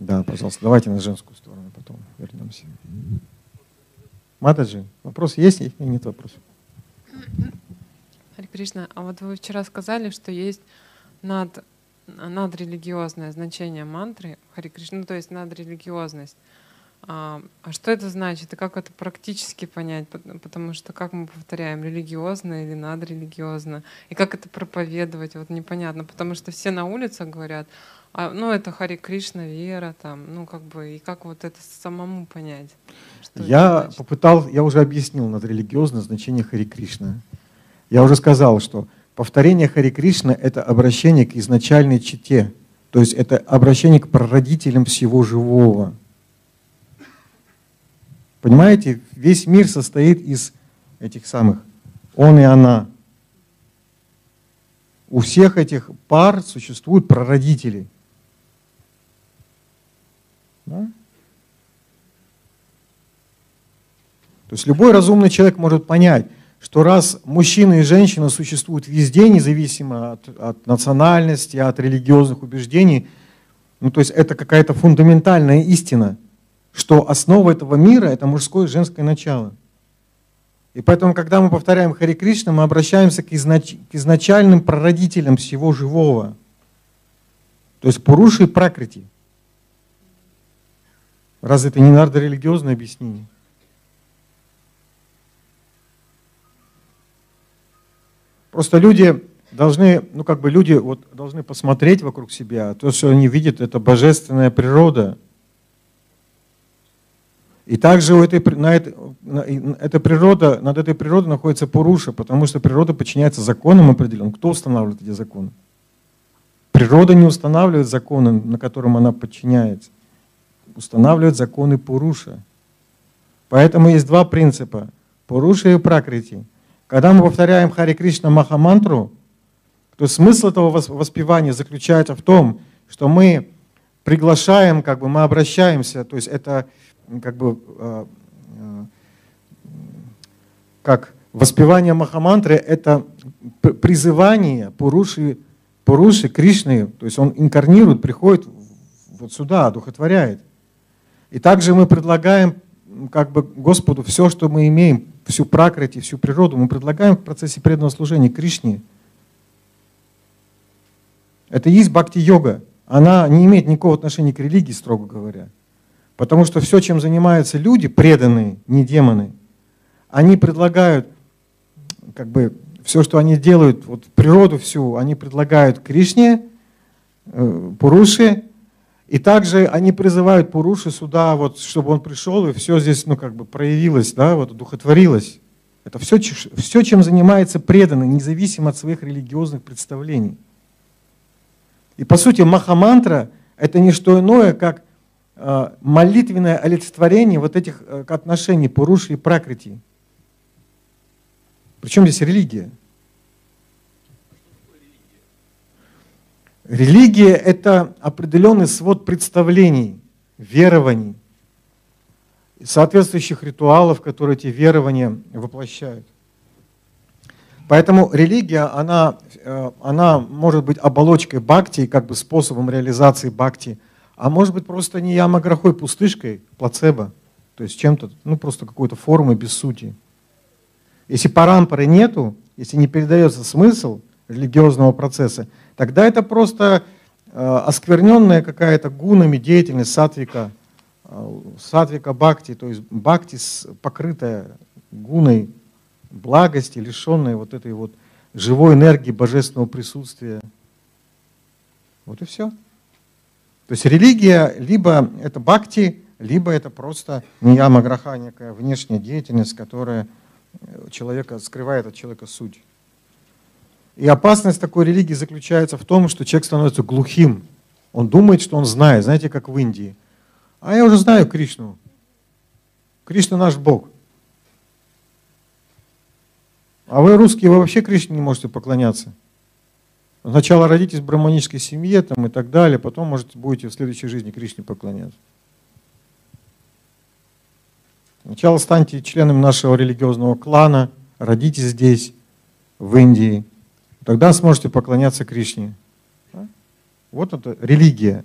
Да, пожалуйста, давайте на женскую сторону потом вернемся. Матаджи, вопрос есть или нет вопросов? Хари Кришна, а вот вы вчера сказали, что есть над, надрелигиозное значение мантры Хари Кришна, ну, то есть надрелигиозность. А, а что это значит и как это практически понять? Потому что как мы повторяем, религиозно или надрелигиозно? И как это проповедовать? Вот непонятно, потому что все на улицах говорят, а, ну это Хари Кришна, вера, там, ну как бы, и как вот это самому понять? я попытал, я уже объяснил надрелигиозное значение Хари Кришна. Я уже сказал, что повторение Хари Кришна — это обращение к изначальной чите, то есть это обращение к прародителям всего живого. Понимаете, весь мир состоит из этих самых он и она. У всех этих пар существуют прародители. Да? То есть любой разумный человек может понять, что раз мужчина и женщина существуют везде, независимо от, от национальности, от религиозных убеждений, ну то есть это какая-то фундаментальная истина, что основа этого мира – это мужское и женское начало. И поэтому, когда мы повторяем Хари Кришна, мы обращаемся к, изнач, к изначальным прародителям всего живого. То есть Пуруши и Пракрити. Разве это не надо религиозное объяснение? Просто люди должны, ну как бы люди вот должны посмотреть вокруг себя. То, что они видят, это божественная природа. И также у этой, на этой, на, эта природа, над этой природой находится Пуруша, потому что природа подчиняется законам определенным. Кто устанавливает эти законы? Природа не устанавливает законы, на которым она подчиняется. Устанавливает законы Пуруша. Поэтому есть два принципа. Пуруша и Пракрити. Когда мы повторяем Хари Кришна Махамантру, то смысл этого воспевания заключается в том, что мы приглашаем, как бы мы обращаемся, то есть это как бы э, как воспевание Махамантры это призывание Пуруши, Пуруши Кришны, то есть он инкарнирует, приходит вот сюда, одухотворяет. И также мы предлагаем как бы Господу все, что мы имеем, всю пракрити, всю природу мы предлагаем в процессе преданного служения Кришне. Это и есть бхакти-йога. Она не имеет никакого отношения к религии, строго говоря. Потому что все, чем занимаются люди, преданные, не демоны, они предлагают, как бы, все, что они делают, вот природу всю, они предлагают Кришне, э, Пуруши, и также они призывают Пуруши сюда, вот, чтобы он пришел, и все здесь ну, как бы проявилось, да, вот, духотворилось. Это все, все, чем занимается преданный, независимо от своих религиозных представлений. И по сути Махамантра – это не что иное, как молитвенное олицетворение вот этих э, отношений Пуруши и Пракрити. Причем здесь религия? Религия – это определенный свод представлений, верований, соответствующих ритуалов, которые эти верования воплощают. Поэтому религия, она, э, она может быть оболочкой бхакти, как бы способом реализации бхакти, а может быть просто не ямаграхой, пустышкой, плацебо, то есть чем-то, ну просто какой-то формой без сути. Если парампоры нету, если не передается смысл религиозного процесса, тогда это просто э, оскверненная какая-то гунами деятельность сатвика, э, сатвика бхакти, то есть бхакти покрытая гуной благости, лишенная вот этой вот живой энергии божественного присутствия. Вот и все. То есть религия либо это бхакти, либо это просто нияма граха, некая внешняя деятельность, которая э, человека скрывает от человека суть. И опасность такой религии заключается в том, что человек становится глухим. Он думает, что он знает. Знаете, как в Индии. А я уже знаю Кришну. Кришна наш Бог. А вы, русские, вы вообще Кришне не можете поклоняться. Сначала родитесь в браманической семье там, и так далее, потом, может, будете в следующей жизни Кришне поклоняться. Сначала станьте членом нашего религиозного клана, родитесь здесь, в Индии – Тогда сможете поклоняться Кришне. Вот это религия.